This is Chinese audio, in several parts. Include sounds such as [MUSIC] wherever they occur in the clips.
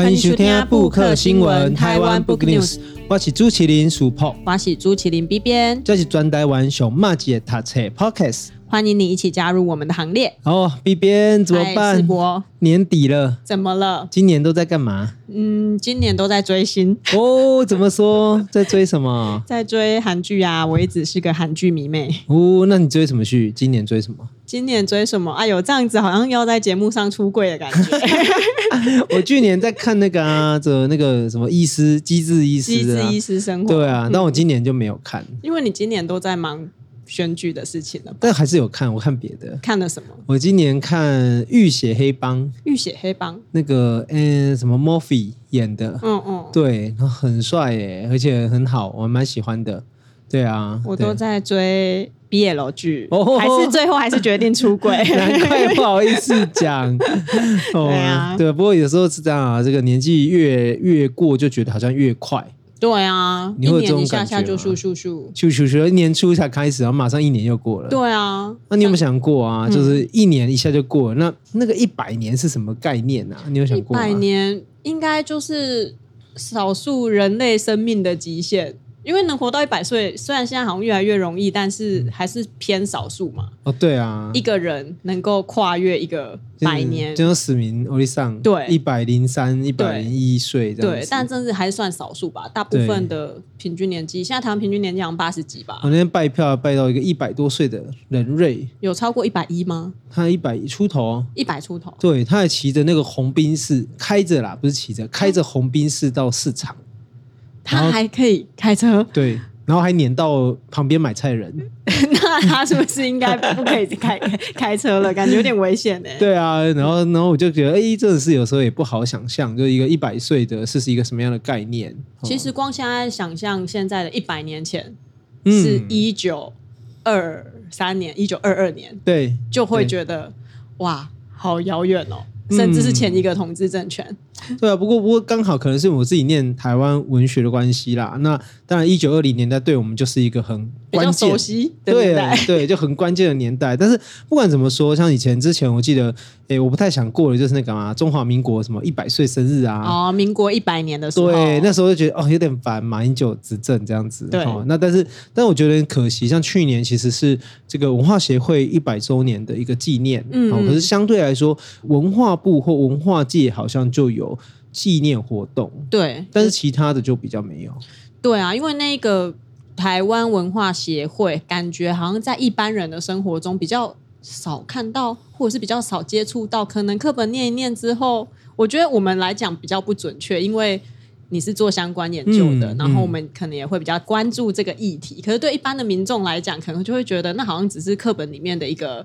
欢迎收听布克新闻台湾 Book News，我是朱麒麟鼠破，我是朱麒麟 B 边，这是专台湾上马姐的读册 Podcast。欢迎你一起加入我们的行列。哦，B 编怎么办？年底了，怎么了？今年都在干嘛？嗯，今年都在追星。哦，怎么说？在追什么？[LAUGHS] 在追韩剧啊！我一直是个韩剧迷妹。哦，那你追什么剧？今年追什么？今年追什么？哎呦，这样子好像要在节目上出柜的感觉。[LAUGHS] 我去年在看那个啊，这那个什么医师机智医师，机智医师生活。对啊，那我今年就没有看，因为你今年都在忙。选剧的事情了，但还是有看。我看别的，看了什么？我今年看《浴血黑帮》。浴血黑帮那个嗯，什么 Murphy 演的，嗯嗯，对，很帅耶，而且很好，我蛮喜欢的。对啊，我都在追 BL 剧，哦，还是最后还是决定出轨，[LAUGHS] 难怪不好意思讲。哦、[LAUGHS] 对啊，对，不过有时候是这样啊，这个年纪越越过，就觉得好像越快。对啊，一年一下下就咻咻咻咻咻咻，年初才开始，然后马上一年又过了。对啊，那你有没有想过啊？就是一年一下就过了，那那个一百年是什么概念啊？你有想过吗？一百年应该就是少数人类生命的极限。因为能活到一百岁，虽然现在好像越来越容易，但是还是偏少数嘛。哦，对啊，一个人能够跨越一个百年，就像史密欧利桑，对，一百零三、一百零一岁这样。对，但真是还是算少数吧。大部分的平均年纪，现在台湾平均年纪好像八十几吧。我那天拜票拜到一个一百多岁的人瑞，有超过一百一吗？他一百出头，一百出头。对，他还骑着那个红兵士，开着啦，不是骑着，开着红兵士到市场。他还可以开车，对，然后还撵到旁边买菜人，[LAUGHS] 那他是不是应该不可以开 [LAUGHS] 开车了？感觉有点危险呢。对啊，然后然后我就觉得，哎，真的是有时候也不好想象，就一个一百岁的是是一个什么样的概念？其实光现在想象现在的一百年前是一九二三年，一九二二年，对，就会觉得哇，好遥远哦。甚至是前一个统治政权，嗯，[LAUGHS] 对啊，不过不过刚好可能是我自己念台湾文学的关系啦。那当然，一九二零年代对我们就是一个很关键，对 [LAUGHS] 对，就很关键的年代。但是不管怎么说，像以前之前，我记得，哎，我不太想过的就是那个嘛，中华民国什么一百岁生日啊，哦，民国一百年的时候，对，那时候就觉得哦，有点烦，马英九执政这样子。对，哦，那但是，但我觉得很可惜，像去年其实是这个文化协会一百周年的一个纪念，嗯，哦，可是相对来说，文化部或文化界好像就有纪念活动，对，但是其他的就比较没有。对啊，因为那个台湾文化协会，感觉好像在一般人的生活中比较少看到，或者是比较少接触到。可能课本念一念之后，我觉得我们来讲比较不准确，因为你是做相关研究的，嗯、然后我们可能也会比较关注这个议题。嗯、可是对一般的民众来讲，可能就会觉得那好像只是课本里面的一个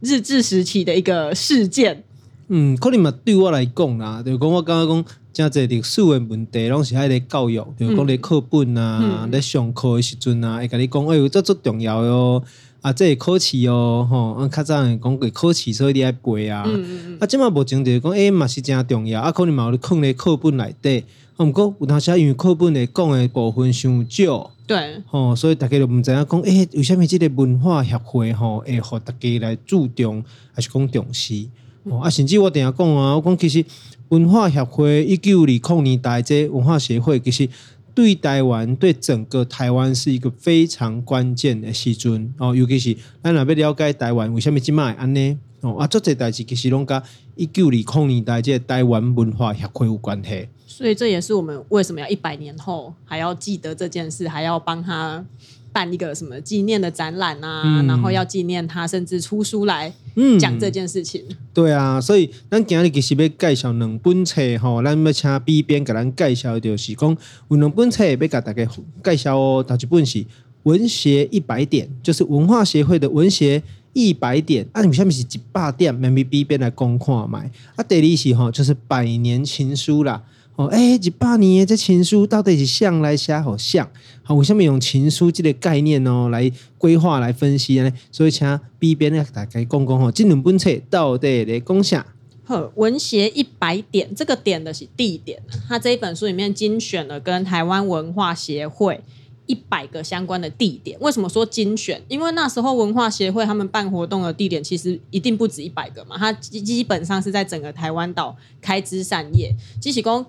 日治时期的一个事件。嗯，可能嘛，对我来讲啦，就讲我感觉讲。真济历史的问题，拢是喺咧教育，比如讲咧课本啊，咧、嗯、上课的时阵啊，会甲你讲，哎呦，这足重要哟，啊，这会考试哦，吼，啊，较早人讲过考试，所以你爱背啊，嗯、啊，即嘛无前就是讲，哎，嘛是真重要，啊，可能嘛有放咧课本内底，啊，毋过有当时因为课本咧讲的部分伤少，对，吼，所以大家就毋知影讲，哎，为虾米即个文化协会吼，会互大家来注重，还是讲重视？哦，啊，甚至我等下讲啊，我讲其实文化协会一九二零年代这文化协会，其实对台湾对整个台湾是一个非常关键的时阵哦，尤其是咱若要了解台湾为什么这么安呢？哦，啊，做这代志其实拢甲一九二零年代这台湾文化协会有关系。所以这也是我们为什么要一百年后还要记得这件事，还要帮他。办一个什么纪念的展览啊，嗯、然后要纪念他，甚至出书来讲这件事情。嗯、对啊，所以咱今日其实要介绍两本册吼，咱要请 B 编给咱介绍，就是讲有两本册要给大家介绍哦。第一本是文学一百点，就是文化协会的文学一百点。啊，你下面是一百点，免被 B 编来公看卖。啊，第二是吼，就是百年情书啦。哦，哎，一百年这情书到底是向来写好像？好，为什么用情书这个概念哦来规划来分析呢？所以请 B 编来大概讲讲哦，这两本册到底在讲啥？呵，文学一百点，这个点的是地点。他这一本书里面精选了跟台湾文化协会一百个相关的地点。为什么说精选？因为那时候文化协会他们办活动的地点其实一定不止一百个嘛，他基基本上是在整个台湾岛开枝散叶。即使讲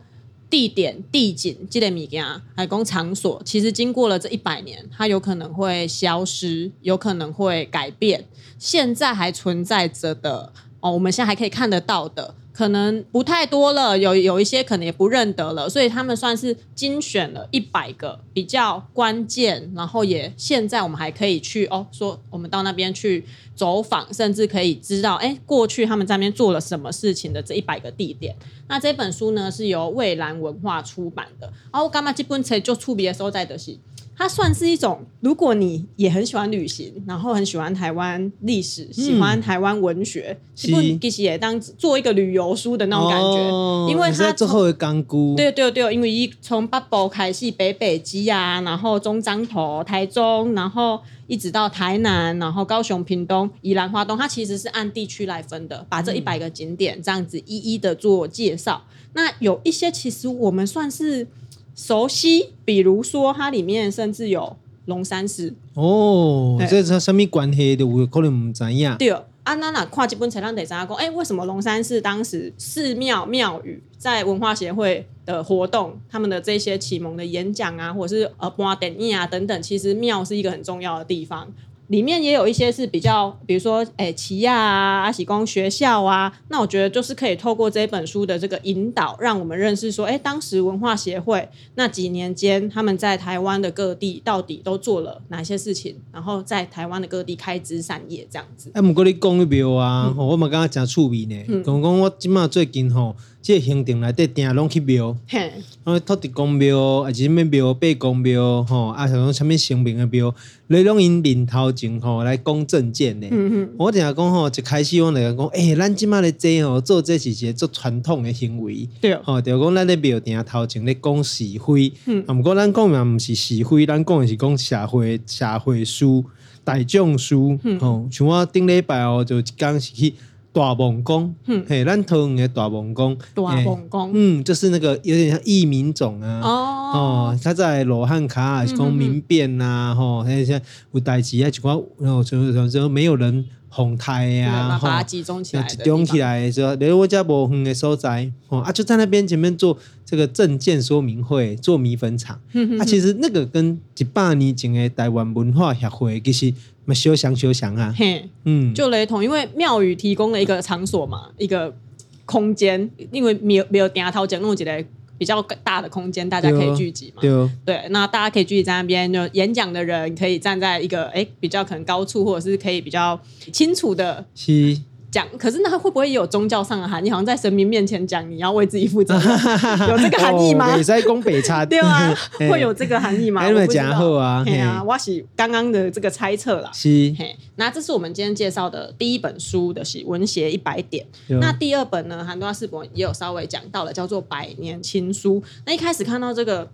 地点、地景、这类物件，还讲场所，其实经过了这一百年，它有可能会消失，有可能会改变。现在还存在着的哦，我们现在还可以看得到的。可能不太多了，有有一些可能也不认得了，所以他们算是精选了一百个比较关键，然后也现在我们还可以去哦，说我们到那边去走访，甚至可以知道哎，过去他们在那边做了什么事情的这一百个地点。那这本书呢是由蔚蓝文化出版的，然后我干嘛这本书就出别的时候在的是。它算是一种，如果你也很喜欢旅行，然后很喜欢台湾历史，嗯、喜欢台湾文学，其实也当做一个旅游书的那种感觉，哦、因为它最后的港股，对对对，因为一从北部开始，北北基啊，然后中彰投、台中，然后一直到台南，然后高雄、屏东、宜兰花东，它其实是按地区来分的，把这一百个景点这样子一一的做介绍。嗯、那有一些其实我们算是。熟悉，比如说它里面甚至有龙山寺哦，这是什么关系的？我可能唔知呀。对，啊，那那跨基本才让得三公，哎，为什么龙山寺当时寺庙庙宇在文化协会的活动，他们的这些启蒙的演讲啊，或者是呃，播电影啊等等，其实庙是一个很重要的地方。里面也有一些是比较，比如说，诶，旗亚啊，阿喜光学校啊，那我觉得就是可以透过这本书的这个引导，让我们认识说，诶，当时文化协会那几年间，他们在台湾的各地到底都做了哪些事情，然后在台湾的各地开枝散叶这样子。哎，不过你讲一庙啊，嗯、我嘛刚刚讲趣味呢，讲讲、嗯、我今嘛最近吼。这个行程内底定拢去庙，啊，土地公庙，啊是什么庙，八公庙，吼，啊，像讲啥物神明的庙，你拢因面头前吼来讲证件呢。嗯嗯我定下讲吼，一开始我来讲，诶、欸，咱即马咧做吼，做这是一个做传统的行为，对、哦，吼，就讲咱咧庙定下头前咧讲是非，嗯，啊，毋过咱讲嘛毋是是非，咱讲的是讲社会社会事大众事，吼、嗯，像我顶礼拜哦，就讲是去。大蒙宫，嗯、嘿，咱桃园的大蒙宫，大蒙宫，嗯，就是那个有点像异民种啊，哦，哦，他在罗汉卡是讲民变呐、啊，吼、嗯，那些有代志啊，就讲，然后就就就没有人红台呀，把它集中起来，集中起来，就连我家无远的所在，哦，啊，就在那边前面做这个证件说明会，做米粉厂，啊，其实那个跟一百年前的台湾文化协会其实。嘛，修想修想啊，嘿，嗯，就雷同，因为庙宇提供了一个场所嘛，一个空间，因为没有没有顶下头前弄起来比较大的空间，大家可以聚集嘛，对，哦、对，那大家可以聚集在那边，就演讲的人可以站在一个哎比较可能高处，或者是可以比较清楚的，是。讲，可是那会不会也有宗教上的含义？好像在神明面前讲，你要为自己负责，[LAUGHS] 有这个含义吗？北塞攻北差，[LAUGHS] 对啊，[LAUGHS] 会有这个含义吗？还没讲好啊，对啊，我是刚刚的这个猜测啦。是，嘿，那这是我们今天介绍的第一本书的是文学一百点。那第二本呢，韩多拉士博也有稍微讲到了，叫做百年情书。那一开始看到这个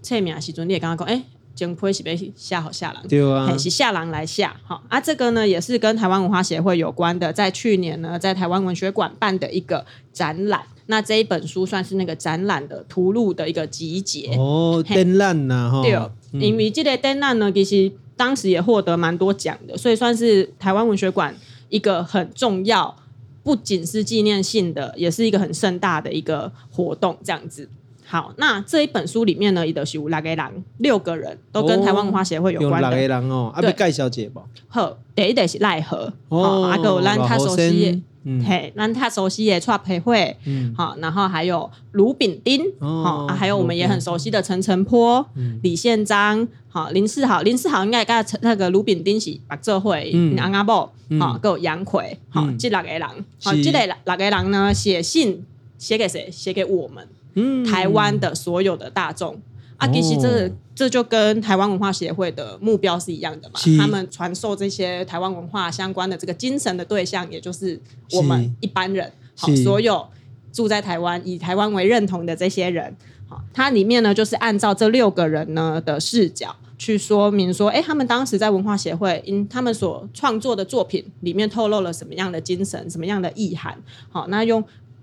册名时阵，你也刚刚讲，哎。真亏是被下好下狼，对啊，是下狼来下好啊。这个呢也是跟台湾文化协会有关的，在去年呢，在台湾文学馆办的一个展览。那这一本书算是那个展览的图录的一个集结哦，展览呐哈。对，嗯、因为这个展览呢，其实当时也获得蛮多奖的，所以算是台湾文学馆一个很重要，不仅是纪念性的，也是一个很盛大的一个活动，这样子。好，那这一本书里面呢，伊就是有六个人，六个人都跟台湾文化协会有关的。六个人哦，阿要介绍一下不？好，第一个是奈何，哦，阿个咱他熟悉的，嗯、嘿，咱他熟悉的蔡培慧，嗯，好，然后还有卢炳丁，哦，还有我们也很熟悉的陈澄波、嗯、李宪章，好，林世豪，林世豪应该跟那个卢炳丁是白社会，嗯，阿阿伯，好，还有杨奎，好，这六个人，好，这个六个人呢，写信写给谁？写给我们。嗯，台湾的所有的大众，啊，其实这这就跟台湾文化协会的目标是一样的嘛。他们传授这些台湾文化相关的这个精神的对象，也就是我们一般人。好，所有住在台湾以台湾为认同的这些人，好，它里面呢就是按照这六个人呢的视角去说明说，哎，他们当时在文化协会，因他们所创作的作品里面透露了什么样的精神，什么样的意涵。好，那用。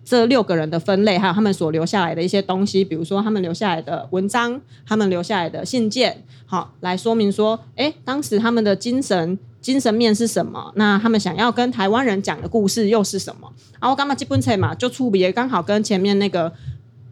这六个人的分类，还有他们所留下来的一些东西，比如说他们留下来的文章，他们留下来的信件，好，来说明说，哎，当时他们的精神精神面是什么？那他们想要跟台湾人讲的故事又是什么？然后刚刚基本册嘛，就出别刚好跟前面那个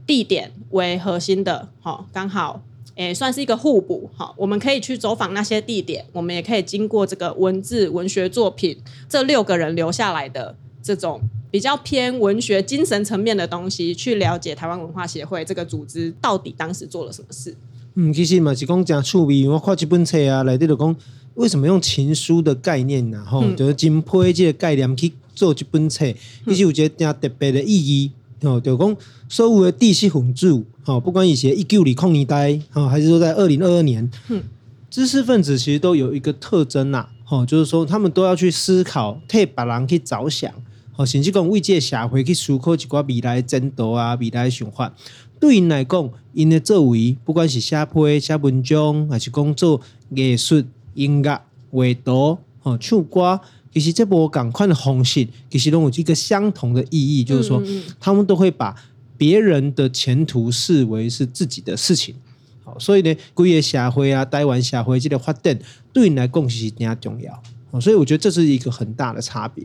地点为核心的，好，刚好。诶，算是一个互补，好，我们可以去走访那些地点，我们也可以经过这个文字文学作品，这六个人留下来的这种比较偏文学精神层面的东西，去了解台湾文化协会这个组织到底当时做了什么事。嗯，其实嘛是讲讲趣味，我看这本册啊，来这就讲为什么用情书的概念呢？吼、嗯，就是金批这个概念去做这本册，其实有一个特别的意义。哦，就讲所有的地识分子，哦，不管以前一九二零年代，哦，还是说在二零二二年，嗯，知识分子其实都有一个特征呐，哦，就是说他们都要去思考，替别人去着想，哦，甚至讲为这个社会去思考一寡未来的前途啊，未来的想法。对因来讲，因的作为，不管是写批、写文章，还是讲做艺术、音乐、画图、哦，唱歌。其实这波赶快的方式，其实拢有一个相同的意义，就是说，他们都会把别人的前途视为是自己的事情。好，所以呢，规个社会啊，台湾社会这个发展，对因来讲是更加重要。所以我觉得这是一个很大的差别。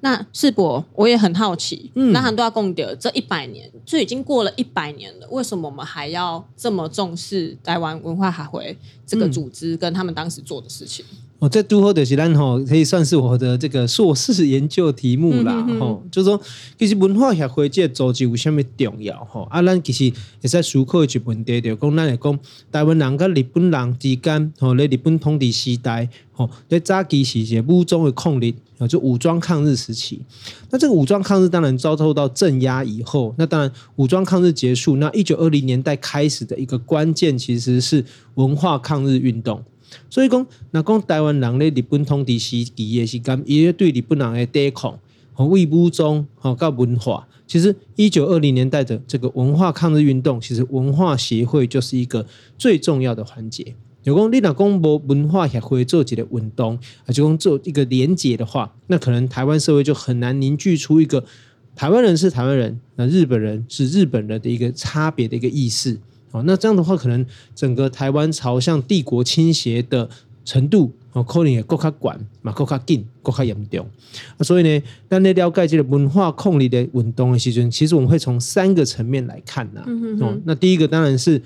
那世博，我也很好奇，嗯，那很多要共的这一百年，就已经过了一百年了，为什么我们还要这么重视台湾文化海会这个组织跟他们当时做的事情？哦，这都好的是咱吼，可以算是我的这个硕士研究题目啦。吼、嗯哦，就是说，其实文化协会这个组织有什么重要？吼、哦，啊，咱其实也在思考一个问题，就讲咱来讲，台湾人跟日本人之间，吼，在日本统治时代，吼，在早期时节武装的抗日，啊就武装抗日时期。那这个武装抗日当然遭受到镇压以后，那当然武装抗日结束，那一九二零年代开始的一个关键，其实是文化抗日运动。所以讲，那讲台湾人咧，日本统治时期的时间，伊对日本人的抵抗和为武装和搞文化，其实一九二零年代的这个文化抗日运动，其实文化协会就是一个最重要的环节。有讲你若讲无文化协会做几个运动，啊，就讲做一个连结的话，那可能台湾社会就很难凝聚出一个台湾人是台湾人，那日本人是日本人的一个差别的一个意识。哦，那这样的话，可能整个台湾朝向帝国倾斜的程度，哦，可能也更加广，嘛，更加紧，更加严重。啊，所以呢，当你了解这个文化控力的运动的时阵，其实我们会从三个层面来看呐。嗯哦，那第一个当然是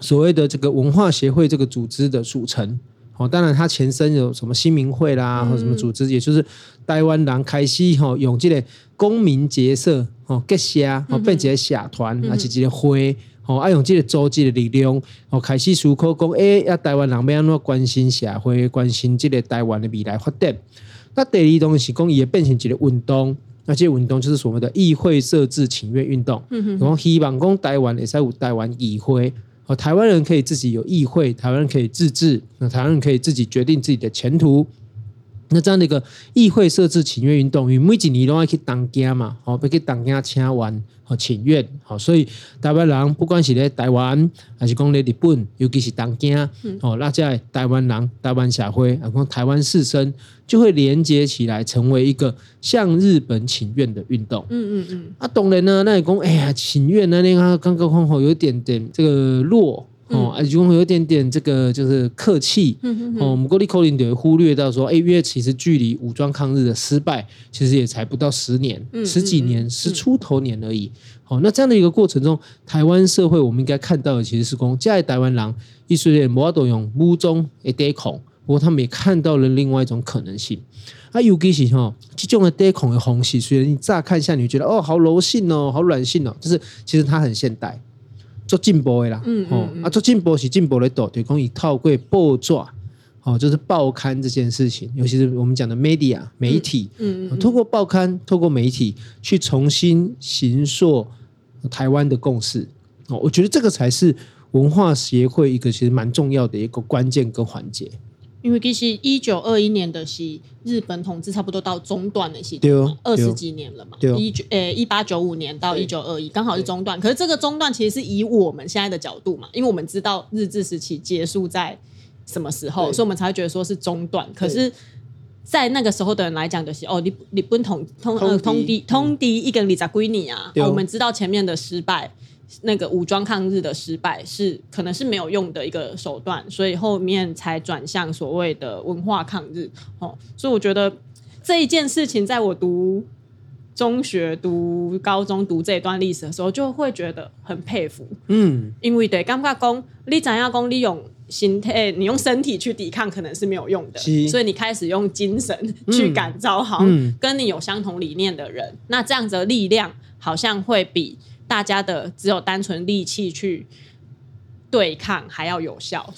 所谓的这个文化协会这个组织的组成。哦，当然它前身有什么新民会啦，或什么组织，也就是台湾人开始吼用这个公民结社哦结社哦变成个社团，还是一个会。哦，爱用这个组织的力量，哦，开始思考讲，诶，要台湾人要安怎关心社会，关心这个台湾的未来发展。那第二东西讲，也变成一个运动，那这个运动就是所谓的议会设置请愿运动。嗯哼，然后希望讲台湾也使有台湾议会，哦，台湾人可以自己有议会，台湾人可以自治，那台湾人可以自己决定自己的前途。那这样的一个议会设置请愿运动，因为每几年都要去当家嘛，哦，要去当家请愿和请愿，好，所以台湾人不管是咧台湾还是讲咧日本，尤其是东京，哦，那在台湾人、台湾社会，啊，讲台湾士绅，就会连接起来，成为一个向日本请愿的运动。嗯嗯嗯。啊，当然呢，那你讲，哎呀，请愿呢，那个刚刚好好有一点点这个弱。哦，啊，如果有点点这个就是客气。嗯哼哼哦，我们国立口令就会忽略到说，哎，因为其实距离武装抗日的失败，其实也才不到十年，嗯、十几年，嗯、十出头年而已。好、嗯哦，那这样的一个过程中，台湾社会我们应该看到的其实是讲，在台湾人一虽然无都用武装来抵抗，不过他们也看到了另外一种可能性。啊，尤其是哈，这种的抵抗的方式，虽然你乍看下你觉得哦，好柔性哦，好软性哦，就是其实它很现代。做进步的啦，嗯，嗯，嗯啊，做进步是进步的多，对，讲以透过报纸，哦，就是报刊这件事情，尤其是我们讲的 media 媒体，嗯，嗯，嗯，透过报刊，透过媒体去重新形塑台湾的共识，哦，我觉得这个才是文化协会一个其实蛮重要的一个关键跟环节。因为其实一九二一年的是日本统治差不多到中段的时候，二十几年了嘛，一九呃一八九五年到一九二一，刚好是中段。可是这个中段其实是以我们现在的角度嘛，因为我们知道日治时期结束在什么时候，所以我们才会觉得说是中段。可是在那个时候的人来讲，就是哦，你你不统通呃通敌通敌一个你在归你啊、哦。我们知道前面的失败，那个武装抗日的失败是可能是没有用的一个手段，所以后面才转向所谓的文化抗日。哦，所以我觉得这一件事情，在我读中学、读高中、读这一段历史的时候，就会觉得很佩服。嗯，因为对，感觉讲你怎样讲，你用。心态，你用身体去抵抗可能是没有用的，所以你开始用精神去感召好，跟你有相同理念的人，那这样子的力量好像会比大家的只有单纯力气去对抗还要有效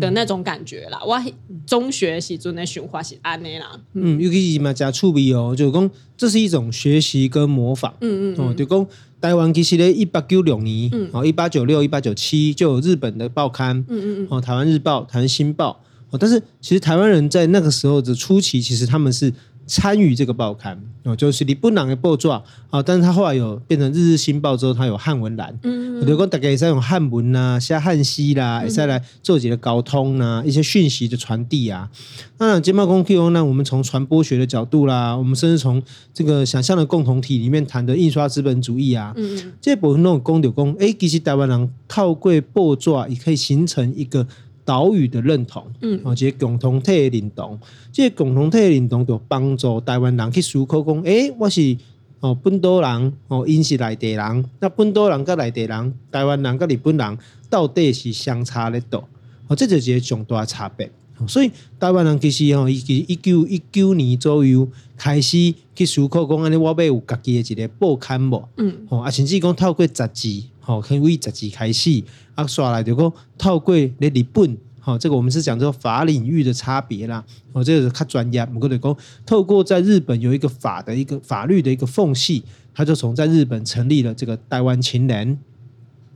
的那种感觉啦。我中学时阵的循环是安内啦，嗯，尤其是嘛加趣味哦，就讲这是一种学习跟模仿，嗯嗯，哦，就讲。台湾其实咧，一八九六年，哦，一八九六、一八九七就有日本的报刊，嗯嗯嗯，哦，台湾日报、台湾新报，哦，但是其实台湾人在那个时候的初期，其实他们是。参与这个报刊哦，就是你不能的报纸啊，但是他后来有变成日日新报之后，他有汉文栏，嗯，如果大家也在用汉文啊、写汉西啦，也在来做几个沟通啊，一些讯息的传递啊。那经贸工 Q 呢，我们从传播学的角度啦，我们甚至从这个想象的共同体里面谈的印刷资本主义啊，嗯，这部分那种公就公，哎，其实台湾人透过报纸也可以形成一个。岛屿的认同，嗯，哦，这个共同体的认同，这个共同体的认同就帮助台湾人去思考讲，诶、欸，我是哦本岛人，哦，因是内地人，那本岛人甲内地人，台湾人甲日本人到底是相差咧多？哦，这就是一个重大差别。所以台湾人其实哦，一一九一九年左右开始去思考讲，安尼我要有家己的一个报刊无，嗯，哦，啊，甚至讲透过杂志。好，可以为杂志开始。啊，刷来就讲透过咧日本，好，这个我们是讲这个法领域的差别啦。哦，这个是较专业，我跟你讲，透过在日本有一个法的一个法律的一个缝隙，他就从在日本成立了这个台湾青年，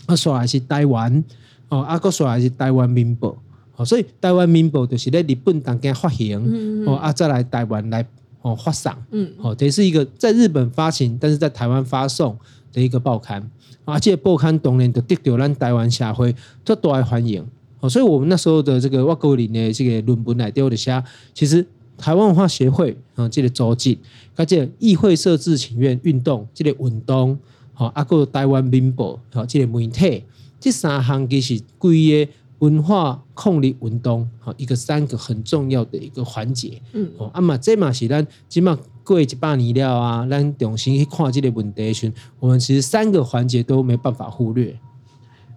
啊，说来是台湾，哦，啊，个刷来是台湾民报，哦，所以台湾民报就是在日本当间发行，哦，啊，再来台湾来哦发送，嗯，哦，这是一个在日本发行，但是在台湾发送的一个报刊。啊，这个报刊当然就得到咱台湾社会最大的欢迎哦，所以我们那时候的这个外国人的这个论文来丢的下，其实台湾文化协会啊，这个组织，跟这个议会设置请愿运动，这个运动，好，啊个台湾民报，好，这个媒体，这三项其实归个文化控力运动，好，一个三个很重要的一个环节，嗯，哦，啊嘛，这嘛是咱起码。过一百年了啊，咱重新去看这个问题时，我们其实三个环节都没办法忽略。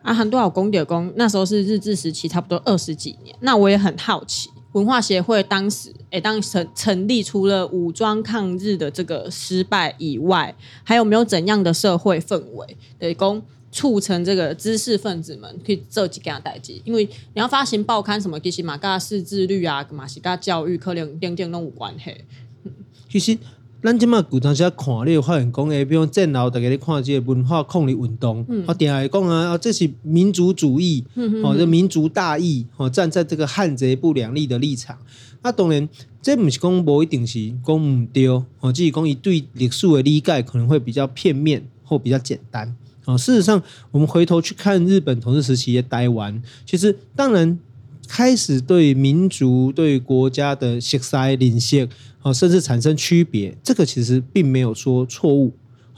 啊，很多老公的工，那时候是日治时期，差不多二十几年。那我也很好奇，文化协会当时，哎，当成成立，除了武装抗日的这个失败以外，还有没有怎样的社会氛围，得供促成这个知识分子们去做几件代志？因为你要发行报刊什么，其实嘛，跟识字率啊，嘛是跟教育可能点点都有关系。其实，咱即马古当时看，你有发现讲诶，比如战后大家咧看即个文化抗日运动，我定来讲啊，啊这是民族主义，哦，这民族大义，哦，站在这个汉贼不两立的立场。啊，当然，这毋是讲无一定是讲唔对，哦，只是讲伊对历史的理解可能会比较片面或比较简单。哦，事实上，我们回头去看日本统治时期的台湾，其实当然。开始对民族、对国家的色彩领先啊，甚至产生区别，这个其实并没有说错误，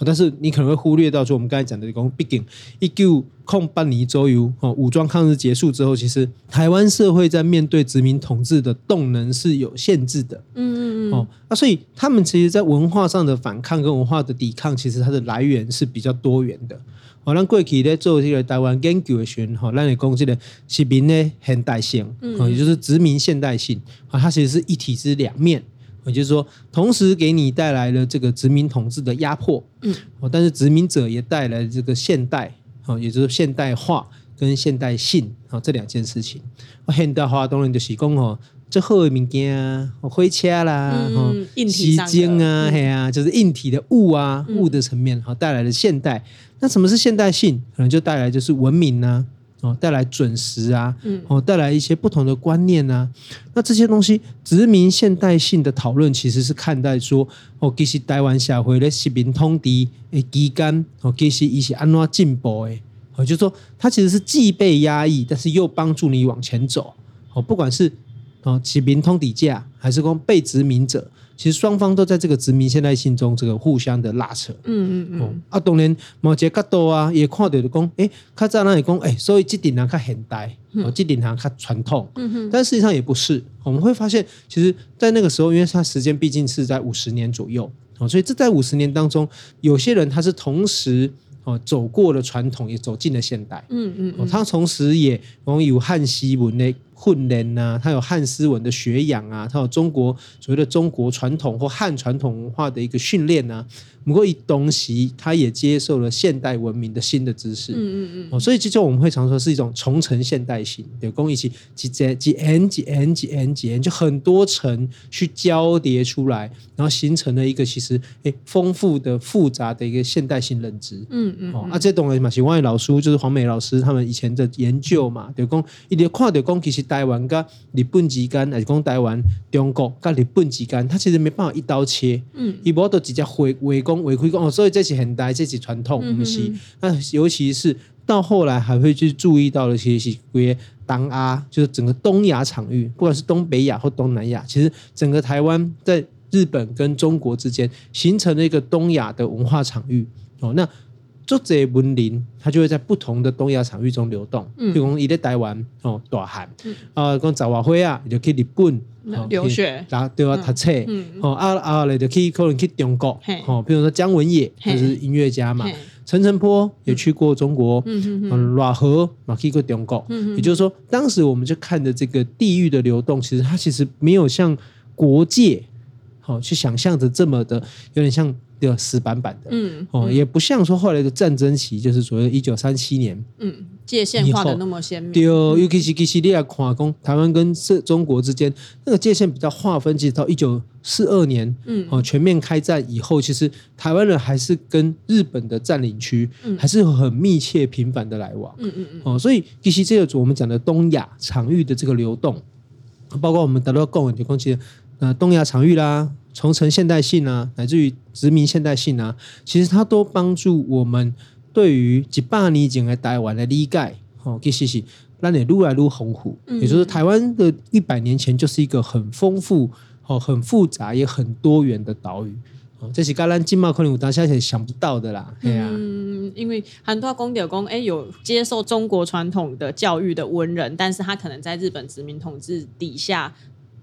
但是你可能会忽略到说，我们刚才讲的，讲毕竟一九空半年左右，武装抗日结束之后，其实台湾社会在面对殖民统治的动能是有限制的，嗯嗯嗯，哦，那所以他们其实，在文化上的反抗跟文化的抵抗，其实它的来源是比较多元的。好，咱过去咧做这个台湾研究的时候，哈，咱来讲这个殖民的现代性，嗯，也就是殖民现代性，啊，它其实是一体之两面，也就是说，同时给你带来了这个殖民统治的压迫，嗯，哦，但是殖民者也带来了这个现代，啊，也就是现代化跟现代性，啊，这两件事情，现代化当然就是讲哦。最好的物件啊，火车啦，嗯，时间啊，嘿啊，就是硬体的物啊，物的层面，好带来的现代。那什么是现代性？可能就带来就是文明啊，哦，带来准时啊，哦，带来一些不同的观念啊。那这些东西，殖民现代性的讨论，其实是看待说，哦，其实台湾社会的殖民通敌诶期间，哦，其实一些安怎进步诶，哦，就是说它其实是既被压抑，但是又帮助你往前走。哦，不管是哦，殖民通底价，还是讲被殖民者，其实双方都在这个殖民现代性中，这个互相的拉扯。嗯嗯嗯。哦、啊，当然某一个角度啊，也看到就讲，哎，较早那里讲，哎，所以这点人较现代，哦，这点人较传统。嗯哼。但实际上也不是，我们会发现，其实，在那个时候，因为它时间毕竟是在五十年左右，哦，所以这在五十年当中，有些人他是同时。哦，走过了传统，也走进了现代。嗯嗯，嗯、哦，他同时也有汉西文的训练呐，它有汉斯文的学养啊，它有中国所谓的中国传统或汉传统文化的一个训练啊。不过，一东西，它也接受了现代文明的新的知识。嗯嗯嗯。哦，所以这就我们会常说是一种重层现代性，有工艺起几几几 n 几 n 几 n 几 n，就很多层去交叠出来，然后形成了一个其实诶丰富的复杂的一个现代性认知。嗯嗯。哦，啊，这东西嘛，是外老师就是黄美老师他们以前的研究嘛，就讲一点看到讲，其实台湾跟日本之间，还是讲台湾、中国跟日本之间，它其实没办法一刀切。嗯。一波都直接回回攻。违规工哦，所以这是很大，这是传统东西。那、嗯、尤其是到后来，还会去注意到的，其实是归东亚，就是整个东亚场域，不管是东北亚或东南亚，其实整个台湾在日本跟中国之间形成了一个东亚的文化场域哦。那作者文林，他就会在不同的东亚场域中流动。嗯，比如讲，伊在台湾哦，大汉。啊，讲十外岁啊，就去日本。留学，然后对啊，读册，哦啊啊嘞，就可以可能去中国，哦，比如说姜文也就是音乐家嘛，陈澄波也去过中国，嗯。嗯，赖和嘛去过中国，也就是说，当时我们就看着这个地域的流动，其实它其实没有像国界，好去想象的这么的，有点像。对，死板板的，嗯，哦，也不像说后来的战争期，就是所谓一九三七年，嗯，界限画的那么鲜明。对，尤其是其实你也看，讲台湾跟中国之间那个界限比较划分，其实到一九四二年，嗯，哦，全面开战以后，其实台湾人还是跟日本的占领区，嗯，还是很密切频繁的来往，嗯嗯嗯，哦，所以其实这个我们讲的东亚场域的这个流动，包括我们得到共文的空气，呃，东亚场域啦。重成现代性啊，乃至于殖民现代性啊，其实它都帮助我们对于一百年前的台湾的理解，哦，其实是让你越来越丰富。嗯、也就是台湾的一百年前就是一个很丰富、哦，很复杂也很多元的岛屿。哦，这是刚刚金茂可能我当下也想不到的啦。对啊，嗯，因为很多公点公哎有接受中国传统的教育的文人，但是他可能在日本殖民统治底下。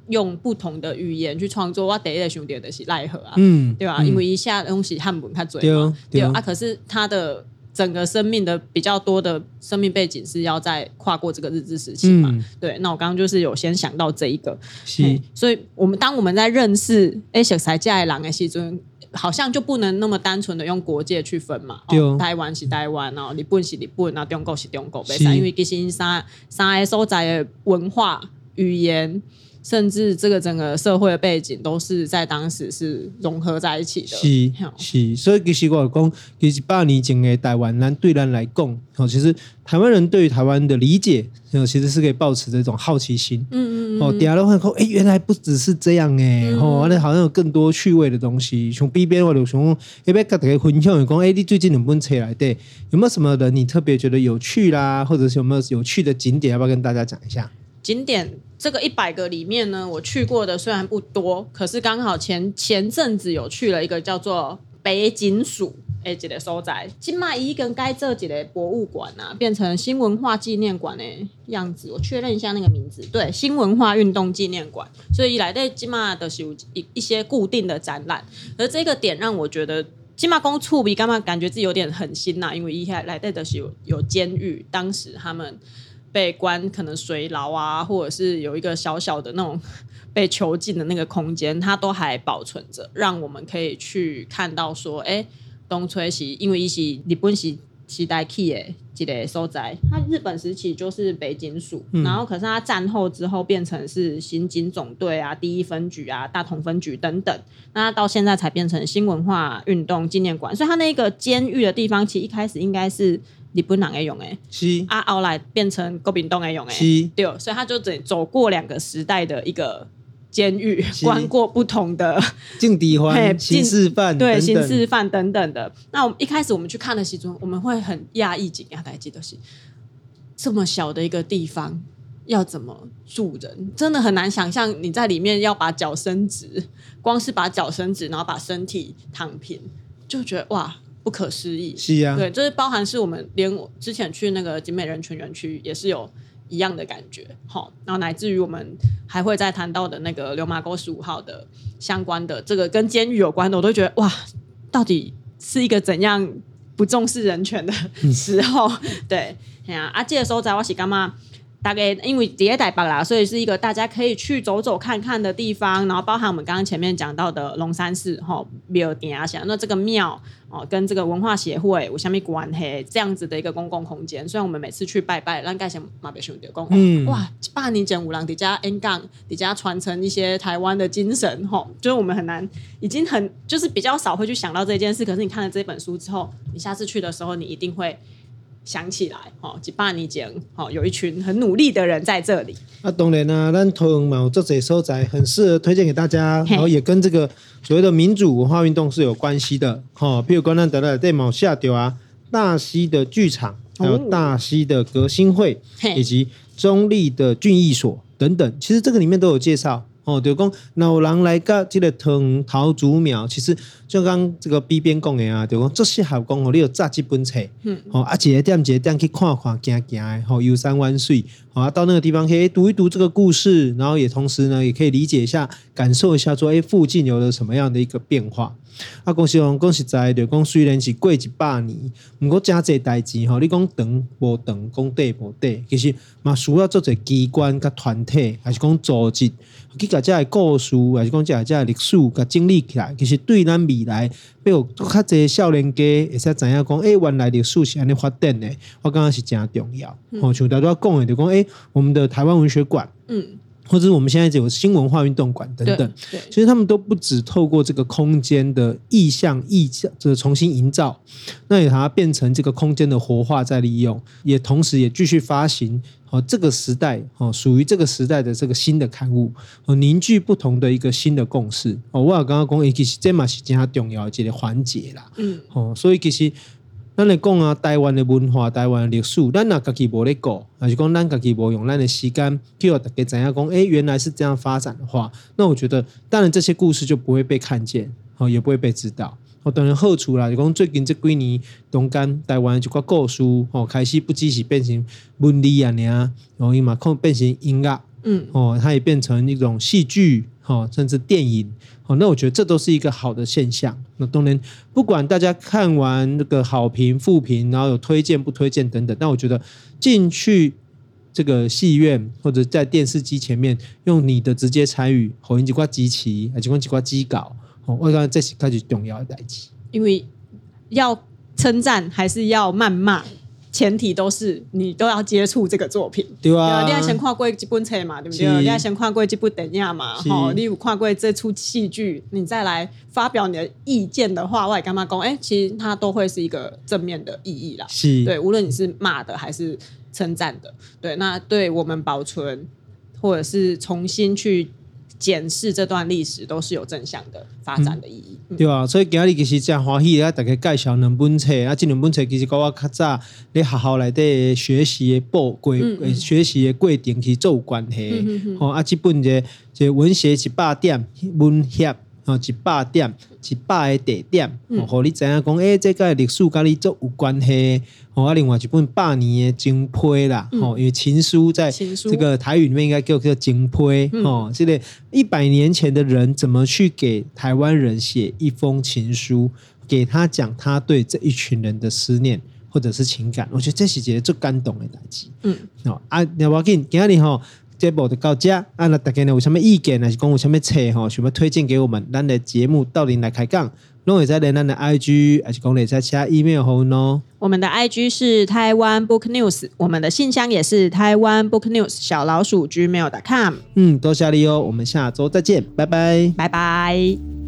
用不同的语言去创作，我第一个想到的是赖和啊，嗯，对吧？嗯、因为一下东西汉文他嘴嘛，对，对啊。可是他的整个生命的比较多的生命背景是要在跨过这个日治时期嘛，嗯、对。那我刚刚就是有先想到这一个，是。所以我们当我们在认识哎小才家的人的时阵，好像就不能那么单纯的用国界去分嘛，哦、台湾是台湾哦，日本是日本啊，中国是中国，是因为其实三三个所在的文化语言。甚至这个整个社会的背景都是在当时是融合在一起的。是是，所以其实我讲，其实百年前的台湾，咱对咱来讲，哦，其实台湾人对于台湾的理解，其实是可以保持这种好奇心。嗯嗯哦，第二的话，哎，原来不只是这样哎，哦，那好像有更多趣味的东西。从 B 边我就从要不要跟大家分享，讲，哎，你最近能不能出来？对，有没有什么人你特别觉得有趣啦，或者是有没有有趣的景点，要不要跟大家讲一下？景点这个一百个里面呢，我去过的虽然不多，可是刚好前前阵子有去了一个叫做北景署诶，这个所在，金马一跟该这几个博物馆啊，变成新文化纪念馆的样子。我确认一下那个名字，对，新文化运动纪念馆。所以来的金马的是有一一些固定的展览，而这个点让我觉得金马公处比干嘛感觉自己有点狠心呐、啊，因为一开来的是有有监狱，当时他们。被关可能水牢啊，或者是有一个小小的那种 [LAUGHS] 被囚禁的那个空间，它都还保存着，让我们可以去看到说，哎，东吹西，因为一是日本是时代去的一个所在，它日本时期就是北警署，嗯、然后可是它战后之后变成是刑警总队啊、第一分局啊、大同分局等等，那到现在才变成新文化运动纪念馆，所以它那个监狱的地方，其实一开始应该是。日本人爱用诶，是。啊，后来变成国民党爱用诶，是。对，所以他就走走过两个时代的一个监狱，是。关过不同的政治犯、刑事犯，对，刑事犯等等的。那我们一开始我们去看的时候，我们会很讶异，惊讶，大家记得是这么小的一个地方，要怎么住人，真的很难想象你在里面要把脚伸直，光是把脚伸直，然后把身体躺平，就觉得哇，不可思议。是啊，对，就是包含是我们连我之前去那个景美人权园区也是有一样的感觉，好，然后乃至于我们还会再谈到的那个流麻沟十五号的相关的这个跟监狱有关的，我都觉得哇，到底是一个怎样不重视人权的时候？嗯、对，哎呀，啊，这个时候在我是干嘛？大概因为第一代吧啦，所以是一个大家可以去走走看看的地方。然后包含我们刚刚前面讲到的龙山寺哈，庙点啊，想那这个庙哦，跟这个文化协会有什么关系？这样子的一个公共空间，虽然我们每次去拜拜，让盖些马别兄弟公，嗯，哇，八年前五郎底下 N 杠底下传承一些台湾的精神哈，就是我们很难，已经很就是比较少会去想到这件事。可是你看了这本书之后，你下次去的时候，你一定会。想起来，哦，一百年前，哦，有一群很努力的人在这里。那、啊、当然啦、啊，咱桃园嘛有这些所在，很适合推荐给大家，然后也跟这个所谓的民主文化运动是有关系的，哈、哦。譬如说咱得了在某下丢啊，大溪的剧场，还有大溪的革新会，哦、以及中立的俊逸所等等，其实这个里面都有介绍。哦，就讲老人来个这个藤桃竹苗，其实就刚这个 B 边讲的啊，就讲这适合讲哦，你有扎几本册，嗯，哦，啊，一个点一个点去看看，行行的，吼，游山玩水，好啊，到那个地方可以读一读这个故事，然后也同时呢，也可以理解一下，感受一下说，哎，附近有了什么样的一个变化。啊，讲实话，讲实在，就讲虽然是过一百年，毋过真济代志吼，你讲长无长，讲短无短，其实嘛需要做者机关甲团体，还是讲组织，去甲遮个故事，还是讲遮个遮个历史，甲整理起来，其实对咱未来，比如较济少年家会使知影讲，诶、欸，原来历史是安尼发展的，我感觉是真重要。吼、嗯，像大家讲的，就讲，诶、欸，我们的台湾文学馆，嗯。或者我们现在就有新文化运动馆等等，其实他们都不止透过这个空间的意象、意象，就是重新营造，那也把它变成这个空间的活化再利用，也同时也继续发行哦，这个时代哦，属于这个时代的这个新的刊物哦，凝聚不同的一个新的共识哦。我刚刚讲，其实这嘛是真重要的一个环节啦，嗯，哦，所以其实。咱来讲啊，台湾的文化、台湾的历史，咱若家己无咧顾，还是讲咱家己无用咱的时间，叫大家知影讲，诶，原来是这样发展的话，那我觉得，当然这些故事就不会被看见，哦，也不会被知道。哦，当然好处啦，就讲最近这几年，中间台湾就个故事，哦，开始不只是变成文字啊，尔，然后伊嘛可能变成音乐，嗯，哦，它也变成一种戏剧，哦，甚至电影。哦，那我觉得这都是一个好的现象。那当然，不管大家看完那个好评、负评，然后有推荐不推荐等等，但我觉得进去这个戏院或者在电视机前面，用你的直接参与，后面几挂机器，啊几挂几挂机稿，哦，我感觉这是开始重要的代志。因为要称赞还是要谩骂？前提都是你都要接触这个作品，对啊，你要先看过这本册嘛，对不对？你要先看过这部电影嘛，好，你有看过这出戏剧，你再来发表你的意见的话，我也干嘛讲？哎，其实它都会是一个正面的意义啦。是，对，无论你是骂的还是称赞的，对，那对我们保存或者是重新去。检视这段历史都是有正向的发展的意义，嗯、对啊，所以今日其实真欢喜啊，大家介绍两本册啊，这两本册其实跟我较早在学校内底学习的过过、嗯嗯、学习的过程去做有关系，嗯啊，这本个这文学一百点文学。哦，一百点，一百个地点，哦，互你知影讲，诶，这个历史跟你做有关系。哦，啊，另外一本百年的情批啦，哦，因为情书在这个台语里面应该叫叫情批，哦，这个一百年前的人怎么去给台湾人写一封情书，给他讲他对这一群人的思念或者是情感，我觉得这是一个最感动的代志。嗯，哦，啊，你要紧，今日吼。节目就到这，啊，那大家呢有什么意见，还是讲有什么册哈，想要推荐给我们，咱的节目到底来开讲，拢会在连咱的 IG，还是讲在其他 email 后呢？我们的 IG 是台湾 Book News，我们的信箱也是台湾 Book News 小老鼠 gmail.com。嗯，多谢你哦，我们下周再见，拜拜，拜拜。